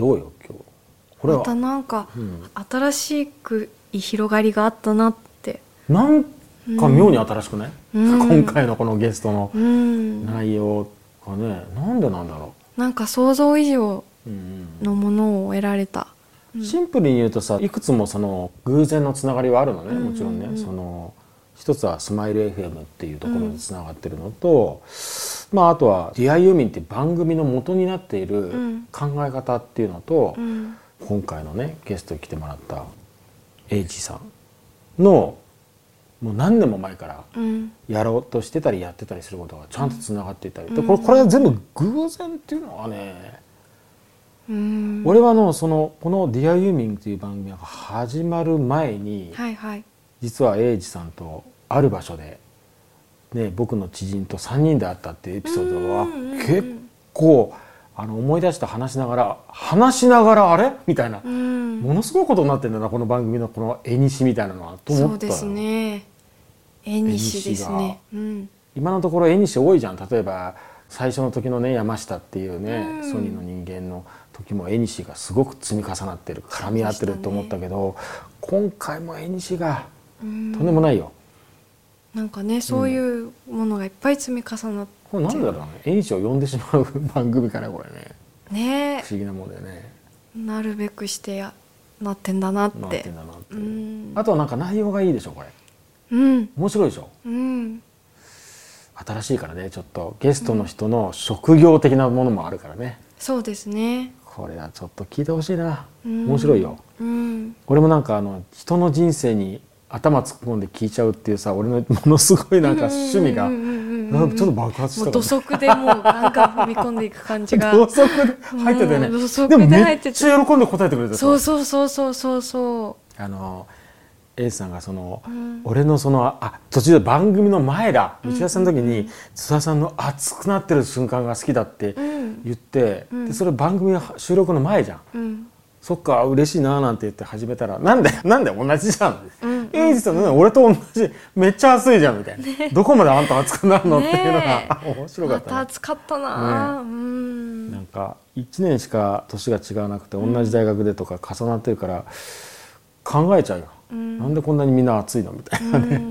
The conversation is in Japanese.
どうよ今日。これまたはなんかうん。新しく広がりがあったなって。なんか妙に新しくない、うん。今回のこのゲストのうん。内容がねなんでなんだろなんか想像以上う、うん。のものを得られた。うん。シンプルに言うとさいくつもその偶然のつながりはあるのねもちろんね、うん。うんうんその一つはスマイル FM っていうところにつながってるのと、まああとは「ディアユーミンって番組の元になっているん。考え方っていうのと、うん。今回のねゲストに来てもらったエイジさんのもう何年も前からうん。やろうとしてたりやってたりすることがちゃんとつながっていたり、でこれこれは全部偶然っていうのはね、うん。俺はあのそのこの「ディアユーミンっていう番組が始まる前に、はいはい。実はエイジさんとある場所で、ね、僕の知人と3人で会ったっていうエピソードは結構あの思い出して話しながら話しながらあれ？みたいな、うん。ものすごいことになってんだなこの番組のこの絵西みたいなのはと思ったよ。そうですね。縁西ですね。うん。今のところ絵西多いじゃん。例えば最初の時のね山下っていうね、うん。ソニーの人間の時も絵西がすごく積み重なってる絡み合ってると思ったけど、今回も絵西がうん。とんでもないよ、なんかねそういうものがいっぱい積み重なって。これなんでだろうね。絵西を呼んでしまう番組かねこれね。ね。不思議なもんだよね。なるべくしてやなってんだなっなっててんだなって、うん。あとはなんか内容がいいでしょこれ。うん。面白いでしょ。うん。新しいからねちょっとゲストの人の職業的なものもあるからね、そうですね。これはちょっと聞いてほしいな、うん。面白いよ。うん。俺もなんかあの人の人生に頭突っ込んで聞いちゃうっていうさ俺のものすごいなんか趣味がうんうんうんうんなんかちょっと爆発したか土足でもうガンガン踏み込んでいく感じが。ら 土足で入ってたよね。うん土足でもめっちゃ喜んで答えてくれてそうそうそうそうそうそあの A さんがその、ん。俺のそのあ途中で番組の前だ。打ち合わせの時に津田さんの熱くなってる瞬間が好きだってうん。言って、ん。でそれ番組収録の前じゃん。ううん。そっか嬉しいななんて言って始めたらなんでなんで同じじゃん、うんエイジさん。ね俺と同じめっちゃ熱いじゃんみたいな、どこまであんた熱くなるのっていうのが、面白かまったね。た暑かったな、うん。なんか1年しか年が違わなくて同じ大学でとか重なってるから考えちゃうよ、うん。なんでこんなにみんな熱いのみたいなね、うん